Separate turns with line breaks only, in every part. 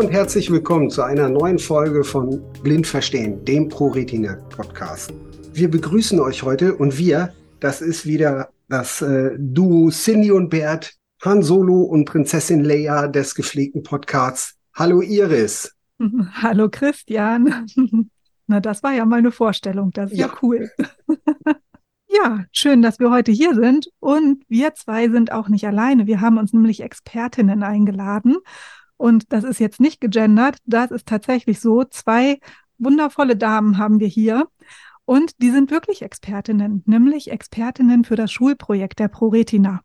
und herzlich willkommen zu einer neuen Folge von Blind Verstehen, dem ProRetina Podcast. Wir begrüßen euch heute und wir, das ist wieder das äh, Duo Cindy und Bert, Han Solo und Prinzessin Leia des gepflegten Podcasts. Hallo Iris.
Hallo Christian. Na, das war ja mal eine Vorstellung. Das ist ja, ja cool. ja, schön, dass wir heute hier sind. Und wir zwei sind auch nicht alleine. Wir haben uns nämlich Expertinnen eingeladen. Und das ist jetzt nicht gegendert. Das ist tatsächlich so. Zwei wundervolle Damen haben wir hier. Und die sind wirklich Expertinnen, nämlich Expertinnen für das Schulprojekt der ProRetina.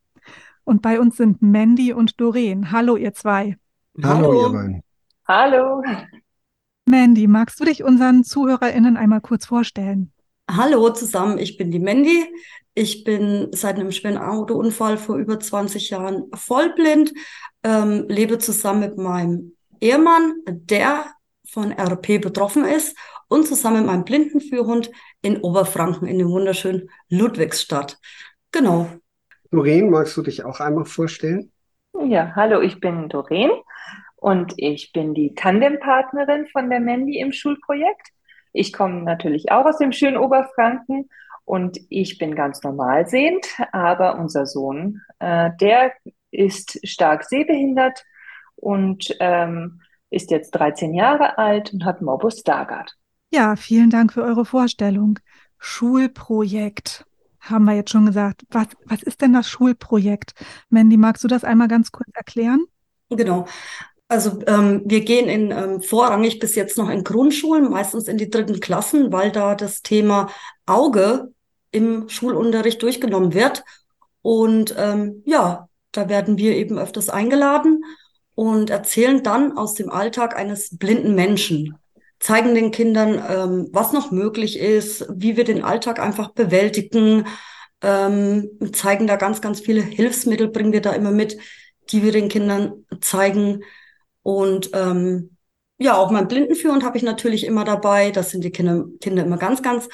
Und bei uns sind Mandy und Doreen. Hallo, ihr zwei.
Hallo, Hallo. ihr beiden.
Hallo.
Mandy, magst du dich unseren ZuhörerInnen einmal kurz vorstellen?
Hallo zusammen, ich bin die Mandy. Ich bin seit einem schweren Autounfall vor über 20 Jahren vollblind, ähm, lebe zusammen mit meinem Ehemann, der von RP betroffen ist, und zusammen mit meinem Blindenführhund in Oberfranken in dem wunderschönen Ludwigsstadt. Genau.
Doreen, magst du dich auch einmal vorstellen?
Ja, hallo, ich bin Doreen und ich bin die Tandempartnerin von der Mandy im Schulprojekt. Ich komme natürlich auch aus dem schönen Oberfranken und ich bin ganz normal sehend, aber unser Sohn, äh, der ist stark sehbehindert und ähm, ist jetzt 13 Jahre alt und hat Morbus Stargardt.
Ja, vielen Dank für eure Vorstellung. Schulprojekt haben wir jetzt schon gesagt. Was, was ist denn das Schulprojekt? Mandy, magst du das einmal ganz kurz erklären?
Genau. Also ähm, wir gehen in ähm, vorrangig bis jetzt noch in Grundschulen, meistens in die dritten Klassen, weil da das Thema Auge im Schulunterricht durchgenommen wird. Und ähm, ja, da werden wir eben öfters eingeladen und erzählen dann aus dem Alltag eines blinden Menschen, zeigen den Kindern, ähm, was noch möglich ist, wie wir den Alltag einfach bewältigen, ähm, zeigen da ganz, ganz viele Hilfsmittel, bringen wir da immer mit, die wir den Kindern zeigen, und ähm, ja, auch mein Blindenführend habe ich natürlich immer dabei. Das sind die Kinder, Kinder immer ganz, ganz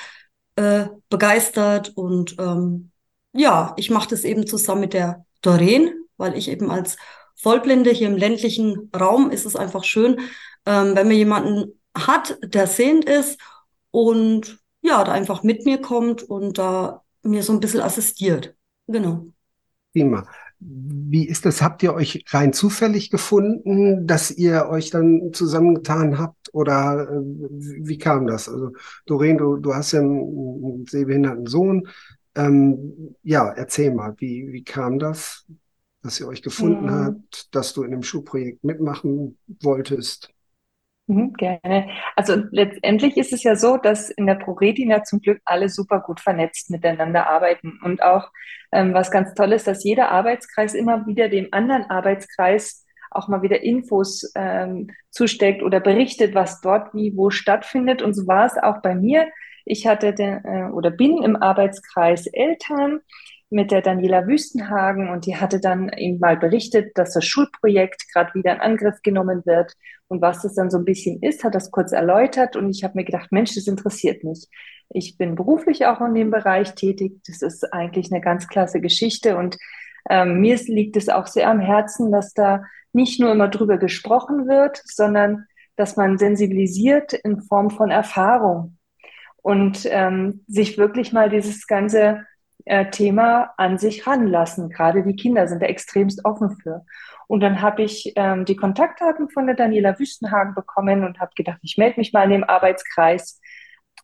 äh, begeistert. Und ähm, ja, ich mache das eben zusammen mit der Doreen, weil ich eben als Vollblinde hier im ländlichen Raum ist es einfach schön, ähm, wenn man jemanden hat, der sehend ist und ja, da einfach mit mir kommt und da mir so ein bisschen assistiert. Genau.
Prima. Wie ist das? Habt ihr euch rein zufällig gefunden, dass ihr euch dann zusammengetan habt? Oder äh, wie kam das? Also, Doreen, du, du hast ja einen, einen sehbehinderten Sohn. Ähm, ja, erzähl mal, wie, wie kam das, dass ihr euch gefunden mhm. habt, dass du in dem Schulprojekt mitmachen wolltest?
Mhm, gerne. Also letztendlich ist es ja so, dass in der ProRetina zum Glück alle super gut vernetzt miteinander arbeiten. Und auch ähm, was ganz toll ist, dass jeder Arbeitskreis immer wieder dem anderen Arbeitskreis auch mal wieder Infos ähm, zusteckt oder berichtet, was dort wie wo stattfindet. Und so war es auch bei mir. Ich hatte den, äh, oder bin im Arbeitskreis Eltern mit der Daniela Wüstenhagen und die hatte dann eben mal berichtet, dass das Schulprojekt gerade wieder in Angriff genommen wird und was das dann so ein bisschen ist, hat das kurz erläutert und ich habe mir gedacht, Mensch, das interessiert mich. Ich bin beruflich auch in dem Bereich tätig. Das ist eigentlich eine ganz klasse Geschichte und ähm, mir liegt es auch sehr am Herzen, dass da nicht nur immer drüber gesprochen wird, sondern dass man sensibilisiert in Form von Erfahrung und ähm, sich wirklich mal dieses ganze äh, Thema an sich ranlassen. Gerade die Kinder sind da extremst offen für. Und dann habe ich ähm, die Kontaktdaten von der Daniela Wüstenhagen bekommen und habe gedacht, ich melde mich mal in dem Arbeitskreis,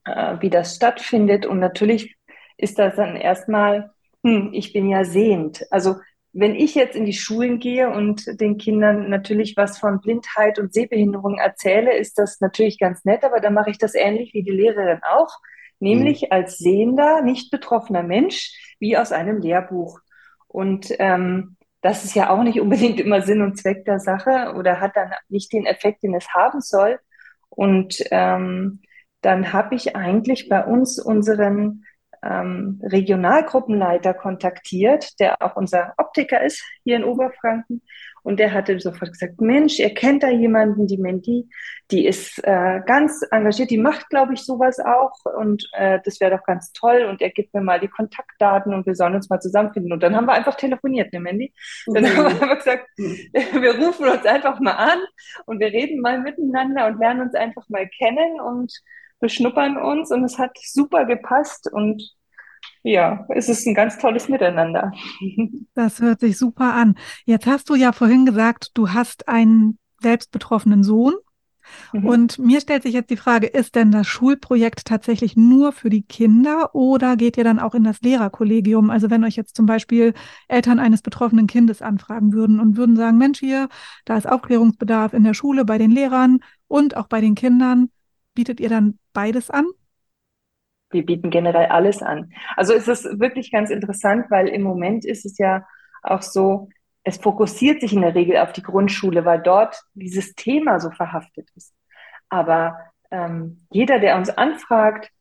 äh, wie das stattfindet. Und natürlich ist das dann erstmal, hm, ich bin ja sehend. Also wenn ich jetzt in die Schulen gehe und den Kindern natürlich was von Blindheit und Sehbehinderung erzähle, ist das natürlich ganz nett, aber dann mache ich das ähnlich wie die Lehrerin auch nämlich mhm. als sehender, nicht betroffener Mensch, wie aus einem Lehrbuch. Und ähm, das ist ja auch nicht unbedingt immer Sinn und Zweck der Sache oder hat dann nicht den Effekt, den es haben soll. Und ähm, dann habe ich eigentlich bei uns unseren ähm, Regionalgruppenleiter kontaktiert, der auch unser Optiker ist hier in Oberfranken. Und der hatte sofort gesagt, Mensch, er kennt da jemanden, die Mandy, die ist äh, ganz engagiert, die macht, glaube ich, sowas auch und äh, das wäre doch ganz toll und er gibt mir mal die Kontaktdaten und wir sollen uns mal zusammenfinden. Und dann haben wir einfach telefoniert, ne Mandy? Dann mhm. haben wir einfach gesagt, wir rufen uns einfach mal an und wir reden mal miteinander und lernen uns einfach mal kennen und beschnuppern uns und es hat super gepasst und ja, es ist ein ganz tolles Miteinander.
Das hört sich super an. Jetzt hast du ja vorhin gesagt, du hast einen selbst betroffenen Sohn. Mhm. Und mir stellt sich jetzt die Frage, ist denn das Schulprojekt tatsächlich nur für die Kinder oder geht ihr dann auch in das Lehrerkollegium? Also wenn euch jetzt zum Beispiel Eltern eines betroffenen Kindes anfragen würden und würden sagen, Mensch, hier, da ist Aufklärungsbedarf in der Schule, bei den Lehrern und auch bei den Kindern, bietet ihr dann beides an?
wir bieten generell alles an. Also es ist wirklich ganz interessant, weil im Moment ist es ja auch so, es fokussiert sich in der Regel auf die Grundschule, weil dort dieses Thema so verhaftet ist. Aber ähm, jeder, der uns anfragt,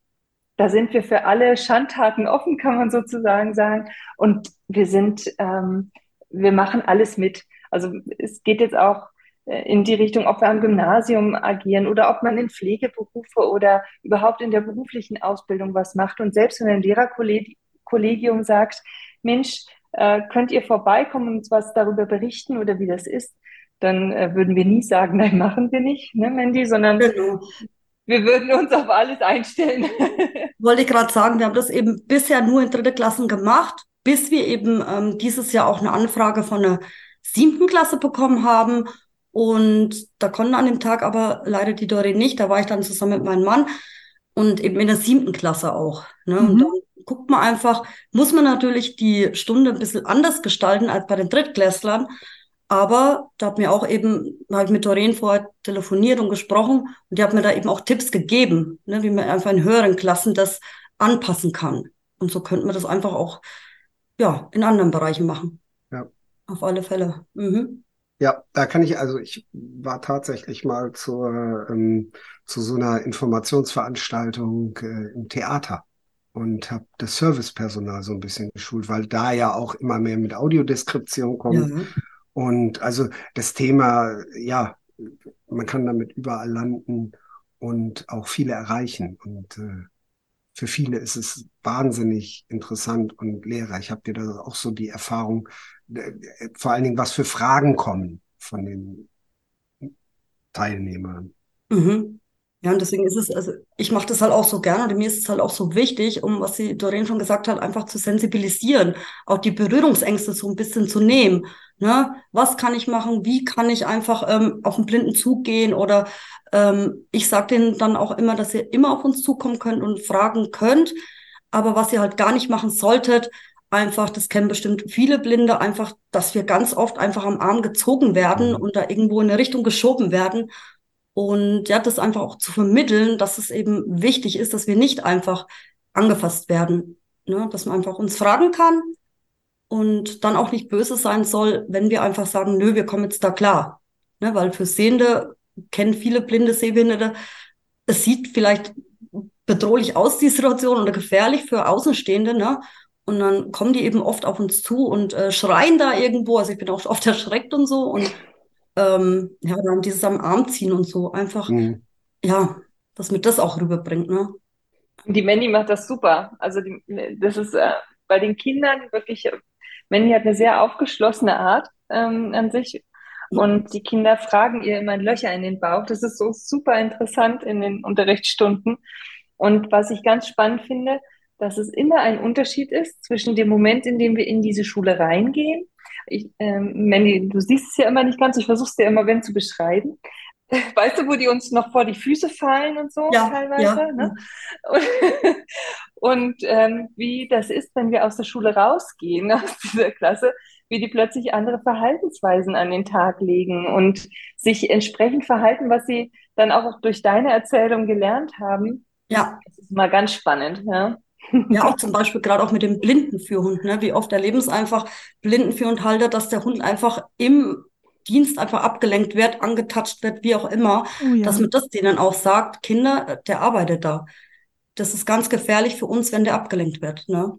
da sind wir für alle Schandtaten offen, kann man sozusagen sagen. Und wir sind, ähm, wir machen alles mit. Also es geht jetzt auch in die Richtung, ob wir am Gymnasium agieren oder ob man in Pflegeberufe oder überhaupt in der beruflichen Ausbildung was macht. Und selbst wenn ein Lehrerkollegium sagt, Mensch, äh, könnt ihr vorbeikommen und uns was darüber berichten oder wie das ist, dann äh, würden wir nie sagen, nein, machen wir nicht, ne, Mandy, sondern genau. wir würden uns auf alles einstellen.
Wollte ich gerade sagen, wir haben das eben bisher nur in dritte Klassen gemacht, bis wir eben ähm, dieses Jahr auch eine Anfrage von der siebten Klasse bekommen haben und da konnte an dem Tag aber leider die Doreen nicht. Da war ich dann zusammen mit meinem Mann und eben in der siebten Klasse auch. Ne? Mhm. Und dann guckt man einfach, muss man natürlich die Stunde ein bisschen anders gestalten als bei den Drittklässlern. Aber da hat mir auch eben halt mit Doreen vorher telefoniert und gesprochen und die hat mir da eben auch Tipps gegeben, ne, wie man einfach in höheren Klassen das anpassen kann. Und so könnte man das einfach auch ja in anderen Bereichen machen. Ja. Auf alle Fälle. Mhm.
Ja, da kann ich, also ich war tatsächlich mal zur, ähm, zu so einer Informationsveranstaltung äh, im Theater und habe das Servicepersonal so ein bisschen geschult, weil da ja auch immer mehr mit Audiodeskription kommt. Ja. Und also das Thema, ja, man kann damit überall landen und auch viele erreichen. Und äh, für viele ist es wahnsinnig interessant und lehrreich. Habt ihr da auch so die Erfahrung, äh, vor allen Dingen, was für Fragen kommen von den Teilnehmern?
Mhm. Ja, und deswegen ist es, also ich mache das halt auch so gerne und mir ist es halt auch so wichtig, um was sie Doreen schon gesagt hat, einfach zu sensibilisieren, auch die Berührungsängste so ein bisschen zu nehmen. Ne? Was kann ich machen? Wie kann ich einfach ähm, auf den blinden Zug gehen? Oder ähm, ich sage denen dann auch immer, dass ihr immer auf uns zukommen könnt und fragen könnt. Aber was ihr halt gar nicht machen solltet, einfach, das kennen bestimmt viele Blinde, einfach, dass wir ganz oft einfach am Arm gezogen werden mhm. und da irgendwo in eine Richtung geschoben werden. Und ja, das einfach auch zu vermitteln, dass es eben wichtig ist, dass wir nicht einfach angefasst werden. Ne? Dass man einfach uns fragen kann und dann auch nicht böse sein soll, wenn wir einfach sagen, nö, wir kommen jetzt da klar. Ne? Weil für Sehende kennen viele blinde Sehbehinderte, es sieht vielleicht bedrohlich aus, die Situation, oder gefährlich für Außenstehende, ne? Und dann kommen die eben oft auf uns zu und äh, schreien da irgendwo. Also ich bin auch oft erschreckt und so. Und ähm, ja, dann dieses am Arm ziehen und so. Einfach, mhm. ja, dass mir das auch rüberbringt, ne?
Die Mandy macht das super. Also die, das ist äh, bei den Kindern wirklich, Mandy hat eine sehr aufgeschlossene Art ähm, an sich. Und die Kinder fragen ihr immer Löcher in den Bauch. Das ist so super interessant in den Unterrichtsstunden. Und was ich ganz spannend finde, dass es immer ein Unterschied ist zwischen dem Moment, in dem wir in diese Schule reingehen. Ich, ähm, Mandy, du siehst es ja immer nicht ganz, ich versuche es dir immer wenn zu beschreiben. Weißt du, wo die uns noch vor die Füße fallen und so
ja,
teilweise?
Ja.
Ne? Und, und ähm, wie das ist, wenn wir aus der Schule rausgehen, aus dieser Klasse, wie die plötzlich andere Verhaltensweisen an den Tag legen und sich entsprechend verhalten, was sie dann auch durch deine Erzählung gelernt haben.
Ja.
Das ist mal ganz spannend, ja.
Ja, auch zum Beispiel gerade auch mit dem Blindenführhund. Ne? Wie oft erleben es einfach Blindenführhundhalter, dass der Hund einfach im Dienst einfach abgelenkt wird, angetatscht wird, wie auch immer, oh ja. dass man das denen auch sagt, Kinder, der arbeitet da. das ist ganz gefährlich für uns, wenn der abgelenkt wird. Ne?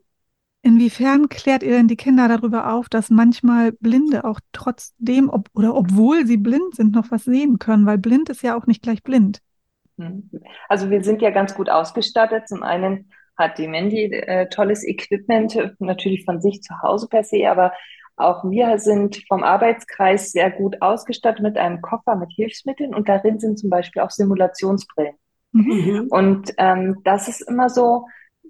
Inwiefern klärt ihr denn die Kinder darüber auf, dass manchmal Blinde auch trotzdem ob, oder obwohl sie blind sind, noch was sehen können? Weil blind ist ja auch nicht gleich blind.
Also wir sind ja ganz gut ausgestattet. Zum einen hat die Mandy äh, tolles Equipment, natürlich von sich zu Hause per se, aber auch wir sind vom Arbeitskreis sehr gut ausgestattet mit einem Koffer mit Hilfsmitteln und darin sind zum Beispiel auch Simulationsbrillen. Mhm. Und ähm, das ist immer so,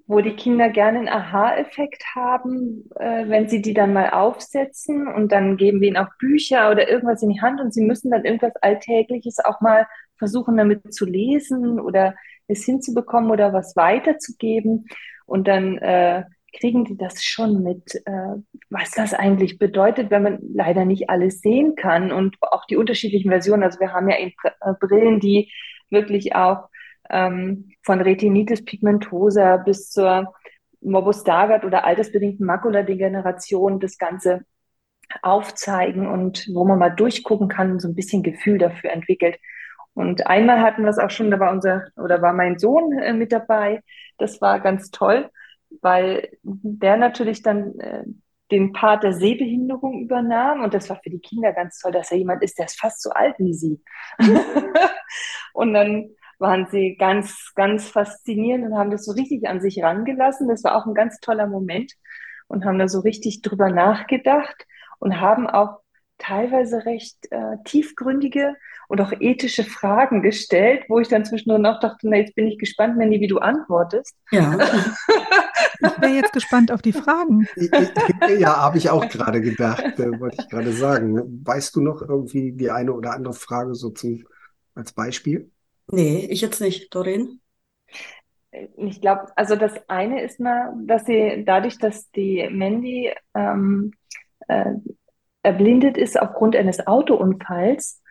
wo die Kinder gerne einen Aha-Effekt haben, äh, wenn sie die dann mal aufsetzen und dann geben wir ihnen auch Bücher oder irgendwas in die Hand und sie müssen dann irgendwas Alltägliches auch mal versuchen damit zu lesen oder es hinzubekommen oder was weiterzugeben und dann äh, kriegen die das schon mit, äh, was das eigentlich bedeutet, wenn man leider nicht alles sehen kann und auch die unterschiedlichen Versionen. Also wir haben ja eben äh, Brillen, die wirklich auch ähm, von Retinitis pigmentosa bis zur Morbus Stargardt oder altersbedingten Makuladegeneration das Ganze aufzeigen und wo man mal durchgucken kann so ein bisschen Gefühl dafür entwickelt. Und einmal hatten wir es auch schon, da war unser oder war mein Sohn äh, mit dabei. Das war ganz toll, weil der natürlich dann äh, den Part der Sehbehinderung übernahm. Und das war für die Kinder ganz toll, dass er jemand ist, der ist fast so alt wie sie. und dann waren sie ganz, ganz faszinierend und haben das so richtig an sich rangelassen. Das war auch ein ganz toller Moment und haben da so richtig drüber nachgedacht und haben auch teilweise recht äh, tiefgründige und auch ethische Fragen gestellt, wo ich dann zwischendurch noch dachte, na, jetzt bin ich gespannt, Mandy, wie du antwortest.
Ja. ich wäre jetzt gespannt auf die Fragen.
ja, habe ich auch gerade gedacht, äh, wollte ich gerade sagen. Weißt du noch irgendwie die eine oder andere Frage so zum, als Beispiel?
Nee, ich jetzt nicht. Doreen?
Ich glaube, also das eine ist mal, dass sie dadurch, dass die Mandy ähm, äh, erblindet ist aufgrund eines Autounfalls,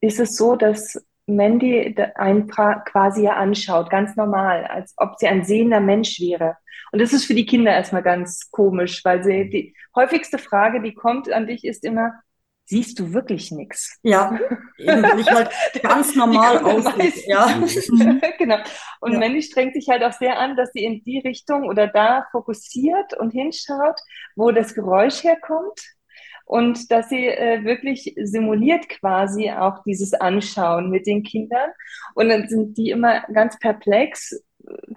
ist es so, dass Mandy einen quasi ja anschaut, ganz normal, als ob sie ein sehender Mensch wäre. Und das ist für die Kinder erstmal ganz komisch, weil sie die häufigste Frage, die kommt an dich, ist immer, siehst du wirklich nichts.
Ja, eben, weil ich halt ganz normal aussehe. Ja.
Genau. Und ja. Mandy strengt sich halt auch sehr an, dass sie in die Richtung oder da fokussiert und hinschaut, wo das Geräusch herkommt. Und dass sie äh, wirklich simuliert quasi auch dieses Anschauen mit den Kindern. Und dann sind die immer ganz perplex,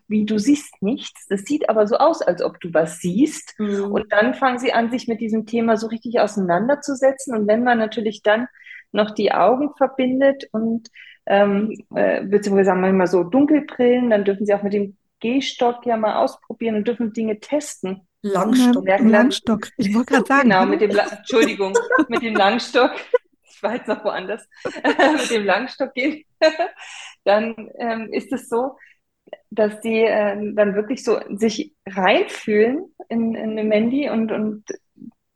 wie du siehst nichts. Das sieht aber so aus, als ob du was siehst. Mhm. Und dann fangen sie an, sich mit diesem Thema so richtig auseinanderzusetzen. Und wenn man natürlich dann noch die Augen verbindet und ähm, äh, beziehungsweise sagen wir mal so Dunkelbrillen, dann dürfen sie auch mit dem Gehstock ja mal ausprobieren und dürfen Dinge testen.
Langstock. Langstock. Ich wollte gerade sagen.
Genau, mit dem La Entschuldigung, mit dem Langstock. Ich war jetzt noch woanders. mit dem Langstock gehen. dann ähm, ist es so, dass die äh, dann wirklich so sich reinfühlen in, in eine Mandy und, und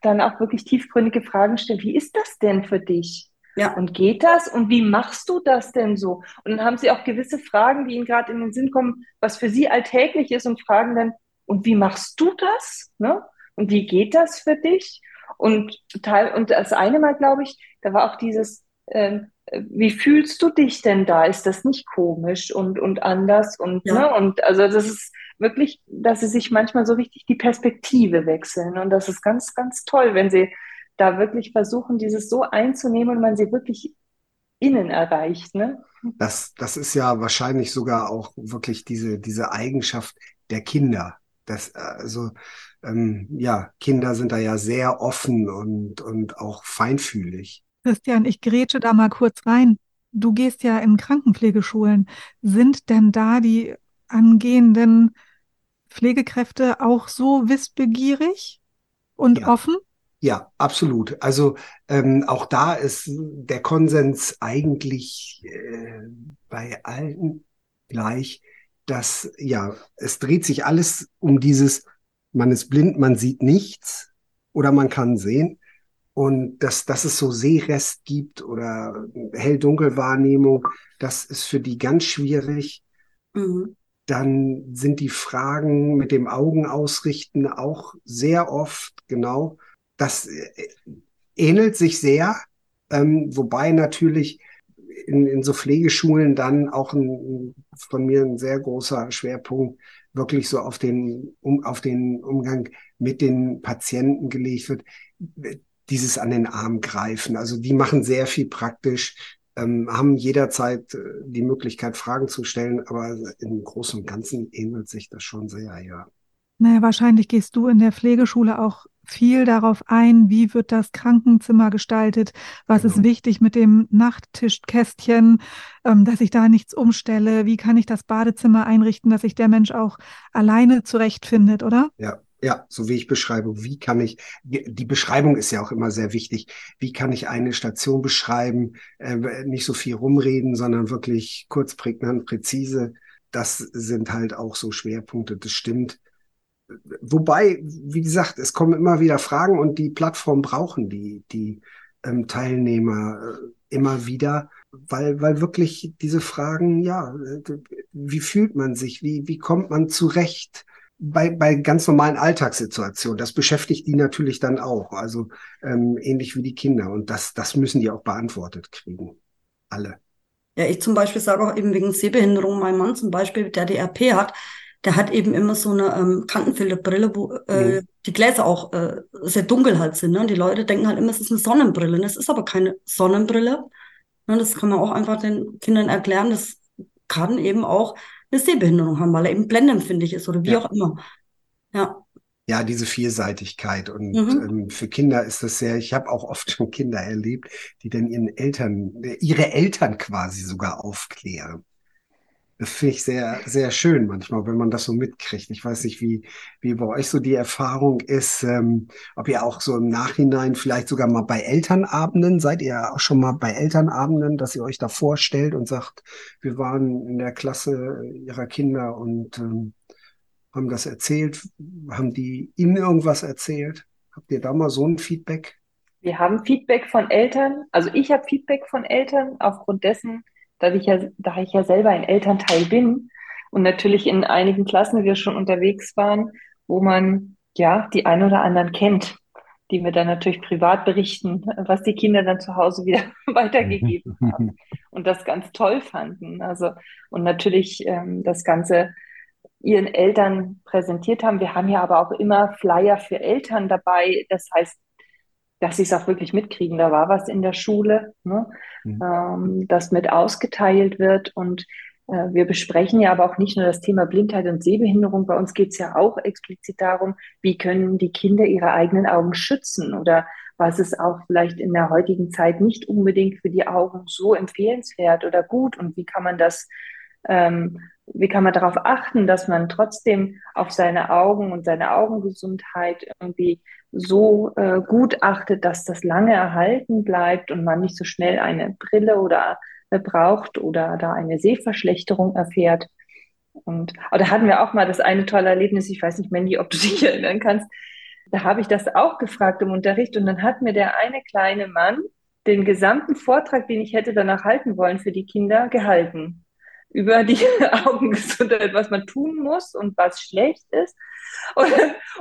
dann auch wirklich tiefgründige Fragen stellen. Wie ist das denn für dich? Ja. Und geht das? Und wie machst du das denn so? Und dann haben sie auch gewisse Fragen, die ihnen gerade in den Sinn kommen, was für sie alltäglich ist und fragen dann, und wie machst du das? Ne? Und wie geht das für dich? Und total, und das eine Mal, glaube ich, da war auch dieses, ähm, wie fühlst du dich denn da? Ist das nicht komisch und, und anders? Und, ja. ne? und also das ist wirklich, dass sie sich manchmal so richtig die Perspektive wechseln. Und das ist ganz, ganz toll, wenn sie da wirklich versuchen, dieses so einzunehmen und man sie wirklich innen erreicht. Ne?
Das, das ist ja wahrscheinlich sogar auch wirklich diese, diese Eigenschaft der Kinder. Das, also, ähm, ja, Kinder sind da ja sehr offen und, und auch feinfühlig.
Christian, ich grätsche da mal kurz rein. Du gehst ja in Krankenpflegeschulen. Sind denn da die angehenden Pflegekräfte auch so wissbegierig und
ja.
offen?
Ja, absolut. Also ähm, auch da ist der Konsens eigentlich äh, bei allen gleich, dass ja, es dreht sich alles um dieses, man ist blind, man sieht nichts oder man kann sehen. Und dass, dass es so Sehrest gibt oder Hell-Dunkel-Wahrnehmung, das ist für die ganz schwierig. Mhm. Dann sind die Fragen mit dem Augen ausrichten auch sehr oft, genau. Das äh, ähnelt sich sehr, ähm, wobei natürlich in, in so Pflegeschulen dann auch ein, von mir ein sehr großer Schwerpunkt wirklich so auf den, um, auf den Umgang mit den Patienten gelegt wird, dieses an den Arm greifen. Also die machen sehr viel praktisch, ähm, haben jederzeit äh, die Möglichkeit, Fragen zu stellen, aber im Großen und Ganzen ähnelt sich das schon sehr, ja.
Naja, wahrscheinlich gehst du in der Pflegeschule auch viel darauf ein, wie wird das Krankenzimmer gestaltet, was genau. ist wichtig mit dem Nachttischkästchen, ähm, dass ich da nichts umstelle, wie kann ich das Badezimmer einrichten, dass sich der Mensch auch alleine zurechtfindet, oder?
Ja, ja, so wie ich beschreibe, wie kann ich, die Beschreibung ist ja auch immer sehr wichtig, wie kann ich eine Station beschreiben, äh, nicht so viel rumreden, sondern wirklich kurz, prägnant, präzise. Das sind halt auch so Schwerpunkte, das stimmt. Wobei, wie gesagt, es kommen immer wieder Fragen und die Plattform brauchen die, die ähm, Teilnehmer äh, immer wieder, weil, weil wirklich diese Fragen, ja, äh, wie fühlt man sich, wie, wie kommt man zurecht? bei, bei ganz normalen Alltagssituationen. Das beschäftigt die natürlich dann auch. Also ähm, ähnlich wie die Kinder. Und das, das müssen die auch beantwortet kriegen. Alle.
Ja, ich zum Beispiel sage auch eben wegen Sehbehinderung, mein Mann zum Beispiel, der die RP hat, der hat eben immer so eine ähm, Kantenfilterbrille, wo äh, mhm. die Gläser auch äh, sehr dunkel halt sind. Ne? Und die Leute denken halt immer, es ist eine Sonnenbrille. Das ist aber keine Sonnenbrille. Ne? Das kann man auch einfach den Kindern erklären. Das kann eben auch eine Sehbehinderung haben, weil er eben blendempfindlich ist oder wie ja. auch immer. Ja.
Ja, diese Vielseitigkeit. Und mhm. ähm, für Kinder ist das sehr, ich habe auch oft schon Kinder erlebt, die dann ihren Eltern, ihre Eltern quasi sogar aufklären. Das finde ich sehr, sehr schön manchmal, wenn man das so mitkriegt. Ich weiß nicht, wie, wie bei euch so die Erfahrung ist, ähm, ob ihr auch so im Nachhinein vielleicht sogar mal bei Elternabenden, seid ihr auch schon mal bei Elternabenden, dass ihr euch da vorstellt und sagt, wir waren in der Klasse ihrer Kinder und ähm, haben das erzählt. Haben die Ihnen irgendwas erzählt? Habt ihr da mal so ein Feedback?
Wir haben Feedback von Eltern. Also ich habe Feedback von Eltern aufgrund dessen, da ich ja, da ich ja selber ein Elternteil bin und natürlich in einigen Klassen wir schon unterwegs waren, wo man ja die ein oder anderen kennt, die mir dann natürlich privat berichten, was die Kinder dann zu Hause wieder weitergegeben haben und das ganz toll fanden. Also und natürlich ähm, das Ganze ihren Eltern präsentiert haben. Wir haben ja aber auch immer Flyer für Eltern dabei. Das heißt, dass sie es auch wirklich mitkriegen. Da war was in der Schule, ne? mhm. ähm, das mit ausgeteilt wird. Und äh, wir besprechen ja aber auch nicht nur das Thema Blindheit und Sehbehinderung. Bei uns geht es ja auch explizit darum, wie können die Kinder ihre eigenen Augen schützen oder was ist auch vielleicht in der heutigen Zeit nicht unbedingt für die Augen so empfehlenswert oder gut und wie kann man das ähm, wie kann man darauf achten, dass man trotzdem auf seine Augen und seine Augengesundheit irgendwie so äh, gut achtet, dass das lange erhalten bleibt und man nicht so schnell eine Brille oder äh, braucht oder da eine Sehverschlechterung erfährt. Und aber da hatten wir auch mal das eine tolle Erlebnis, ich weiß nicht, Mandy, ob du dich erinnern kannst. Da habe ich das auch gefragt im Unterricht und dann hat mir der eine kleine Mann den gesamten Vortrag, den ich hätte danach halten wollen für die Kinder, gehalten über die Augengesundheit, was man tun muss und was schlecht ist. Und,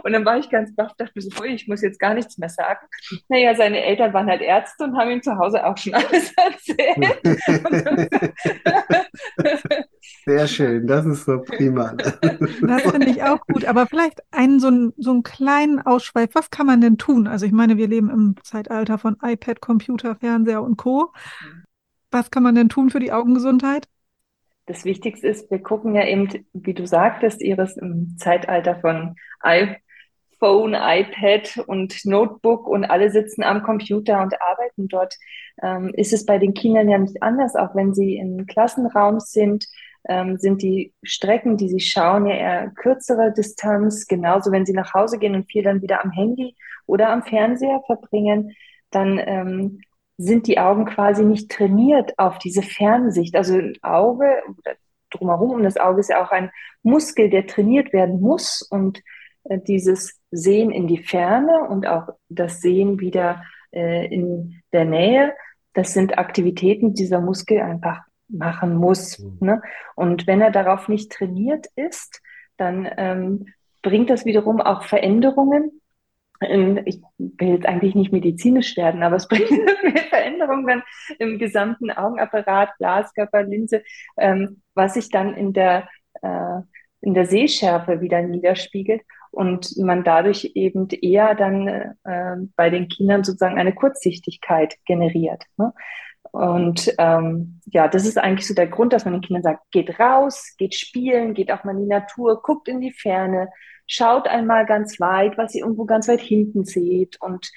und dann war ich ganz baff, dachte mir so, ich muss jetzt gar nichts mehr sagen. Naja, seine Eltern waren halt Ärzte und haben ihm zu Hause auch schon alles erzählt.
Sehr schön, das ist so prima.
Das finde ich auch gut, aber vielleicht einen so, einen so einen kleinen Ausschweif. Was kann man denn tun? Also ich meine, wir leben im Zeitalter von iPad, Computer, Fernseher und Co. Was kann man denn tun für die Augengesundheit?
Das Wichtigste ist, wir gucken ja eben, wie du sagtest, Iris, im Zeitalter von iPhone, iPad und Notebook und alle sitzen am Computer und arbeiten dort. Ähm, ist es bei den Kindern ja nicht anders, auch wenn sie im Klassenraum sind, ähm, sind die Strecken, die sie schauen, ja eher kürzere Distanz. Genauso, wenn sie nach Hause gehen und viel dann wieder am Handy oder am Fernseher verbringen, dann ähm, sind die Augen quasi nicht trainiert auf diese Fernsicht. Also ein Auge oder drumherum um das Auge ist ja auch ein Muskel, der trainiert werden muss und äh, dieses Sehen in die Ferne und auch das Sehen wieder äh, in der Nähe, das sind Aktivitäten, die dieser Muskel einfach machen muss. Mhm. Ne? Und wenn er darauf nicht trainiert ist, dann ähm, bringt das wiederum auch Veränderungen ähm, ich will jetzt eigentlich nicht medizinisch werden, aber es bringt mehr Veränderungen dann im gesamten Augenapparat, Glaskörper, Linse, ähm, was sich dann in der, äh, in der Sehschärfe wieder niederspiegelt und man dadurch eben eher dann äh, bei den Kindern sozusagen eine Kurzsichtigkeit generiert. Ne? Und ähm, ja, das ist eigentlich so der Grund, dass man den Kindern sagt, geht raus, geht spielen, geht auch mal in die Natur, guckt in die Ferne, schaut einmal ganz weit, was ihr irgendwo ganz weit hinten seht. Und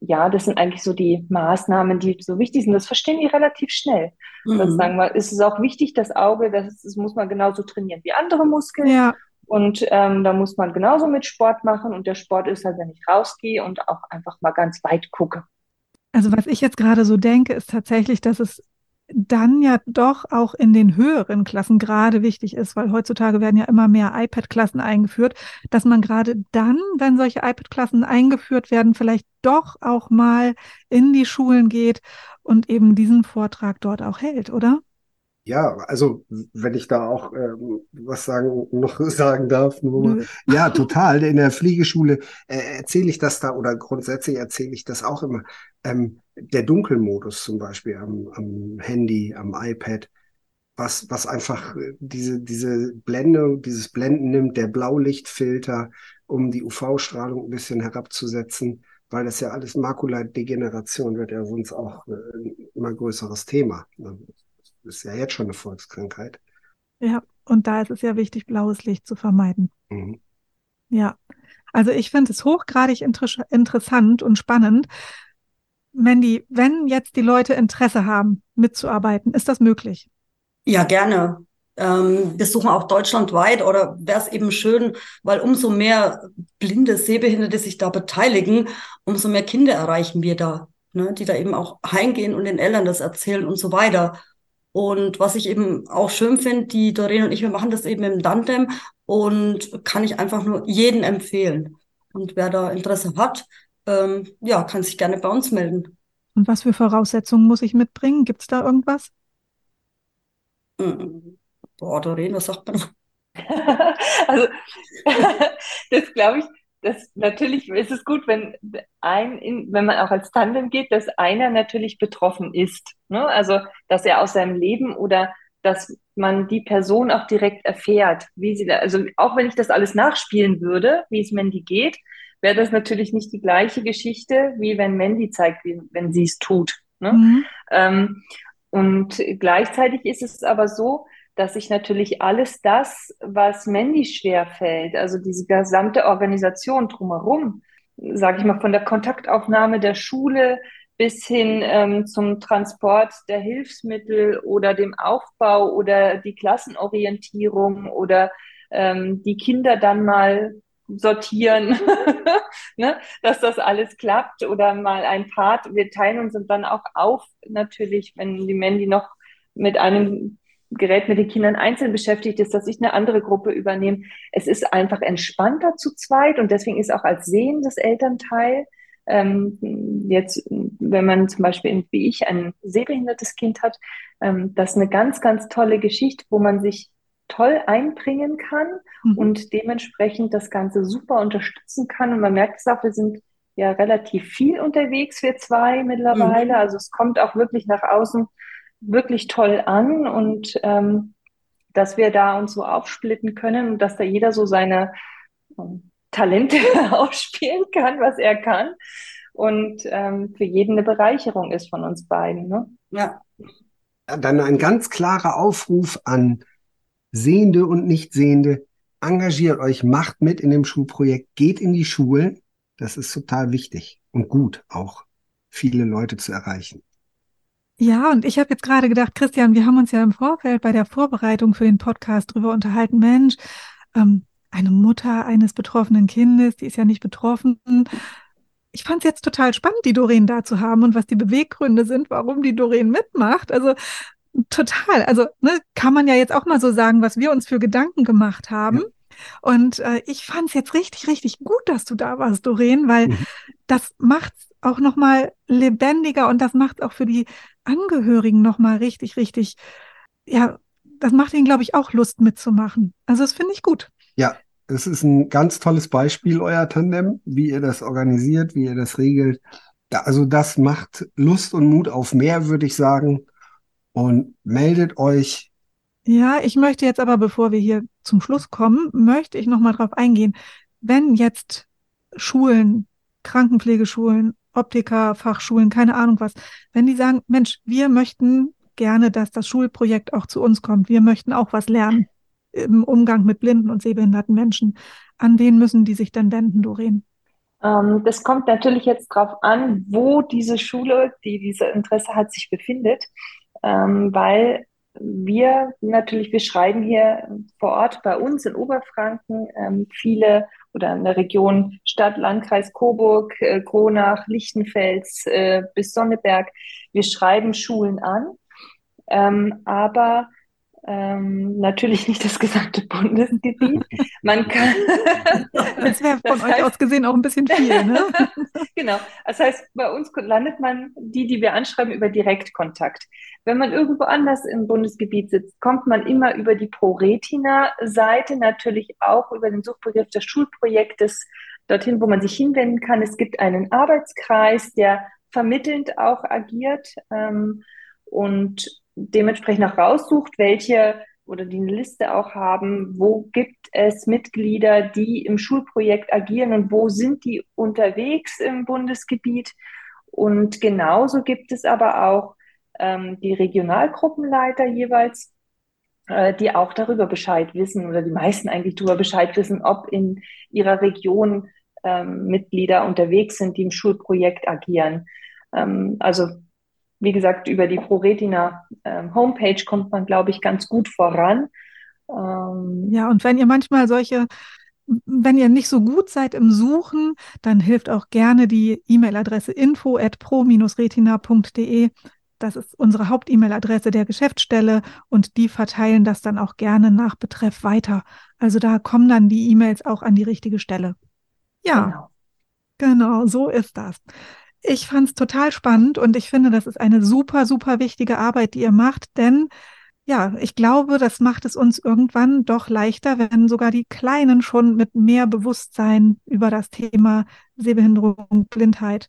ja, das sind eigentlich so die Maßnahmen, die so wichtig sind. Das verstehen die relativ schnell. Mhm. Das sagen wir, ist es auch wichtig, das Auge, das, das muss man genauso trainieren wie andere Muskeln. Ja. Und ähm, da muss man genauso mit Sport machen. Und der Sport ist halt, wenn ich rausgehe und auch einfach mal ganz weit gucke.
Also was ich jetzt gerade so denke, ist tatsächlich, dass es dann ja doch auch in den höheren Klassen gerade wichtig ist, weil heutzutage werden ja immer mehr iPad-Klassen eingeführt, dass man gerade dann, wenn solche iPad-Klassen eingeführt werden, vielleicht doch auch mal in die Schulen geht und eben diesen Vortrag dort auch hält, oder?
Ja, also wenn ich da auch ähm, was sagen noch sagen darf, nur ja, total. In der Fliegeschule äh, erzähle ich das da oder grundsätzlich erzähle ich das auch immer. Ähm, der Dunkelmodus zum Beispiel am, am Handy, am iPad, was was einfach äh, diese diese Blende, dieses Blenden nimmt, der Blaulichtfilter, um die UV-Strahlung ein bisschen herabzusetzen, weil das ja alles Makuladegeneration wird ja sonst auch äh, immer größeres Thema. Ne? Ist ja jetzt schon eine Volkskrankheit.
Ja, und da ist es ja wichtig, blaues Licht zu vermeiden. Mhm. Ja, also ich finde es hochgradig inter interessant und spannend. Mandy, wenn jetzt die Leute Interesse haben, mitzuarbeiten, ist das möglich?
Ja, gerne. Ähm, wir suchen auch deutschlandweit oder wäre es eben schön, weil umso mehr blinde, Sehbehinderte sich da beteiligen, umso mehr Kinder erreichen wir da, ne, die da eben auch heimgehen und den Eltern das erzählen und so weiter. Und was ich eben auch schön finde, die Doreen und ich, wir machen das eben im Tandem und kann ich einfach nur jeden empfehlen. Und wer da Interesse hat, ähm, ja, kann sich gerne bei uns melden.
Und was für Voraussetzungen muss ich mitbringen? Gibt es da irgendwas?
Mm, boah, Doreen, was sagt man?
also, das glaube ich, das natürlich ist es gut, wenn ein, wenn man auch als Tandem geht, dass einer natürlich betroffen ist. Ne? Also, dass er aus seinem Leben oder dass man die Person auch direkt erfährt, wie sie da, also auch wenn ich das alles nachspielen würde, wie es Mandy geht, wäre das natürlich nicht die gleiche Geschichte, wie wenn Mandy zeigt, wie, wenn sie es tut. Ne? Mhm. Ähm, und gleichzeitig ist es aber so, dass ich natürlich alles das, was Mandy schwerfällt, also diese gesamte Organisation drumherum, sage ich mal, von der Kontaktaufnahme der Schule bis hin ähm, zum Transport der Hilfsmittel oder dem Aufbau oder die Klassenorientierung oder ähm, die Kinder dann mal sortieren, ne? dass das alles klappt oder mal ein Part. Wir teilen uns dann auch auf, natürlich, wenn die Mandy noch mit einem Gerät mit den Kindern einzeln beschäftigt ist, dass ich eine andere Gruppe übernehme. Es ist einfach entspannter zu zweit und deswegen ist auch als sehendes Elternteil ähm, jetzt, wenn man zum Beispiel wie ich ein sehbehindertes Kind hat, ähm, das ist eine ganz, ganz tolle Geschichte, wo man sich toll einbringen kann mhm. und dementsprechend das Ganze super unterstützen kann. Und man merkt es auch, wir sind ja relativ viel unterwegs, wir zwei mittlerweile. Mhm. Also es kommt auch wirklich nach außen wirklich toll an und ähm, dass wir da uns so aufsplitten können und dass da jeder so seine ähm, Talente ausspielen kann, was er kann und ähm, für jeden eine Bereicherung ist von uns beiden. Ne?
Ja. Dann ein ganz klarer Aufruf an Sehende und Nichtsehende. Engagiert euch, macht mit in dem Schulprojekt, geht in die Schulen. Das ist total wichtig und gut, auch viele Leute zu erreichen.
Ja, und ich habe jetzt gerade gedacht, Christian, wir haben uns ja im Vorfeld bei der Vorbereitung für den Podcast drüber unterhalten, Mensch, ähm, eine Mutter eines betroffenen Kindes, die ist ja nicht betroffen. Ich fand es jetzt total spannend, die Doreen da zu haben und was die Beweggründe sind, warum die Doreen mitmacht. Also total. Also ne, kann man ja jetzt auch mal so sagen, was wir uns für Gedanken gemacht haben. Ja. Und äh, ich fand es jetzt richtig, richtig gut, dass du da warst, Doreen, weil mhm. das macht auch nochmal lebendiger und das macht auch für die Angehörigen nochmal richtig, richtig, ja, das macht ihnen, glaube ich, auch Lust mitzumachen. Also das finde ich gut.
Ja, es ist ein ganz tolles Beispiel, euer Tandem, wie ihr das organisiert, wie ihr das regelt. Also das macht Lust und Mut auf mehr, würde ich sagen. Und meldet euch.
Ja, ich möchte jetzt aber, bevor wir hier zum Schluss kommen, möchte ich noch mal drauf eingehen. Wenn jetzt Schulen, Krankenpflegeschulen, Optiker, Fachschulen, keine Ahnung was, wenn die sagen, Mensch, wir möchten gerne, dass das Schulprojekt auch zu uns kommt. Wir möchten auch was lernen im Umgang mit blinden und sehbehinderten Menschen. An wen müssen die sich denn wenden, Doreen?
Ähm, das kommt natürlich jetzt darauf an, wo diese Schule, die diese Interesse hat, sich befindet, ähm, weil wir natürlich, wir schreiben hier vor Ort bei uns in Oberfranken ähm, viele oder in der Region Stadt, Landkreis Coburg, äh, Kronach, Lichtenfels äh, bis Sonneberg. Wir schreiben Schulen an, ähm, aber ähm, natürlich nicht das gesamte Bundesgebiet. Man kann.
das wäre von das euch heißt, aus gesehen auch ein bisschen viel, ne?
genau. Das heißt, bei uns landet man die, die wir anschreiben, über Direktkontakt. Wenn man irgendwo anders im Bundesgebiet sitzt, kommt man immer über die ProRetina-Seite, natürlich auch über den Suchbegriff des Schulprojektes dorthin, wo man sich hinwenden kann. Es gibt einen Arbeitskreis, der vermittelnd auch agiert. Ähm, und dementsprechend auch raussucht, welche oder die eine Liste auch haben, wo gibt es Mitglieder, die im Schulprojekt agieren und wo sind die unterwegs im Bundesgebiet. Und genauso gibt es aber auch ähm, die Regionalgruppenleiter jeweils, äh, die auch darüber Bescheid wissen oder die meisten eigentlich darüber Bescheid wissen, ob in ihrer Region ähm, Mitglieder unterwegs sind, die im Schulprojekt agieren. Ähm, also wie gesagt, über die ProRetina ähm, Homepage kommt man, glaube ich, ganz gut voran.
Ähm, ja, und wenn ihr manchmal solche, wenn ihr nicht so gut seid im Suchen, dann hilft auch gerne die E-Mail-Adresse info at pro-retina.de. Das ist unsere Haupt-E-Mail-Adresse der Geschäftsstelle und die verteilen das dann auch gerne nach Betreff weiter. Also da kommen dann die E-Mails auch an die richtige Stelle. Ja, genau, genau so ist das. Ich fand es total spannend und ich finde, das ist eine super, super wichtige Arbeit, die ihr macht, denn ja, ich glaube, das macht es uns irgendwann doch leichter, wenn sogar die Kleinen schon mit mehr Bewusstsein über das Thema Sehbehinderung, Blindheit,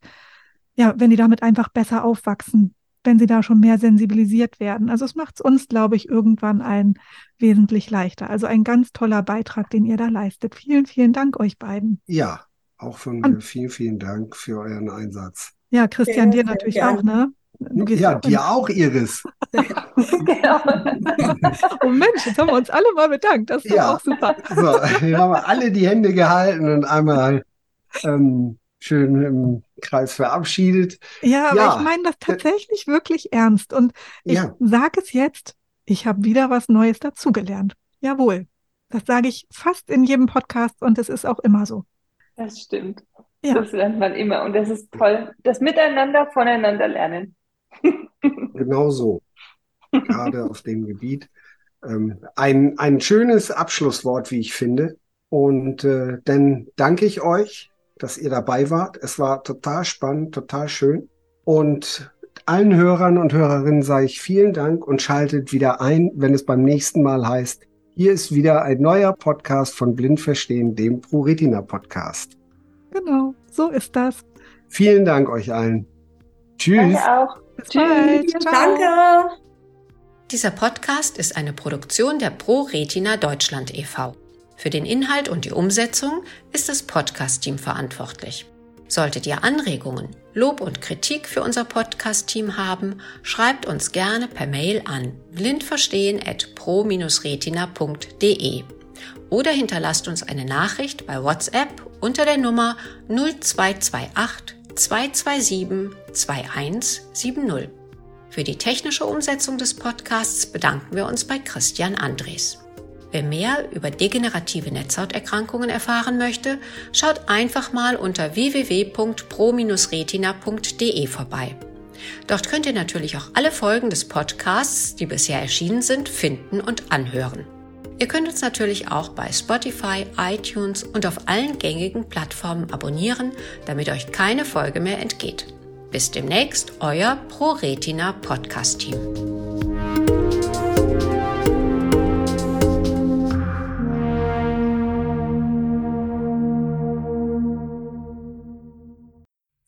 ja, wenn die damit einfach besser aufwachsen, wenn sie da schon mehr sensibilisiert werden. Also es macht es uns, glaube ich, irgendwann allen wesentlich leichter. Also ein ganz toller Beitrag, den ihr da leistet. Vielen, vielen Dank euch beiden.
Ja, auch von mir vielen, vielen Dank für euren Einsatz.
Ja, Christian, sehr, dir natürlich gern. auch, ne?
Ja, dir auch, Iris. genau.
oh Mensch, jetzt haben wir uns alle mal bedankt. Das ist ja. auch super.
So, wir haben alle die Hände gehalten und einmal ähm, schön im Kreis verabschiedet.
Ja, aber ja. ich meine das tatsächlich wirklich ernst. Und ich ja. sage es jetzt, ich habe wieder was Neues dazugelernt. Jawohl. Das sage ich fast in jedem Podcast und es ist auch immer so.
Das stimmt. Ja. Das lernt man immer und das ist toll. Das Miteinander voneinander lernen.
genau so. Gerade auf dem Gebiet. Ähm, ein, ein schönes Abschlusswort, wie ich finde. Und äh, dann danke ich euch, dass ihr dabei wart. Es war total spannend, total schön. Und allen Hörern und Hörerinnen sage ich vielen Dank und schaltet wieder ein, wenn es beim nächsten Mal heißt, hier ist wieder ein neuer Podcast von Blind Verstehen, dem ProRetina Podcast.
Genau, so ist das.
Vielen Dank euch allen. Tschüss.
Danke auch.
Bis Tschüss. Bald.
Danke.
Dieser Podcast ist eine Produktion der ProRetina Deutschland e.V. Für den Inhalt und die Umsetzung ist das Podcast-Team verantwortlich. Solltet ihr Anregungen, Lob und Kritik für unser Podcast-Team haben, schreibt uns gerne per Mail an blindverstehen.pro-retina.de oder hinterlasst uns eine Nachricht bei WhatsApp unter der Nummer 0228 227 2170. Für die technische Umsetzung des Podcasts bedanken wir uns bei Christian Andres. Wer mehr über degenerative Netzhauterkrankungen erfahren möchte, schaut einfach mal unter www.pro-retina.de vorbei. Dort könnt ihr natürlich auch alle Folgen des Podcasts, die bisher erschienen sind, finden und anhören. Ihr könnt uns natürlich auch bei Spotify, iTunes und auf allen gängigen Plattformen abonnieren, damit euch keine Folge mehr entgeht. Bis demnächst, euer ProRetina Podcast Team.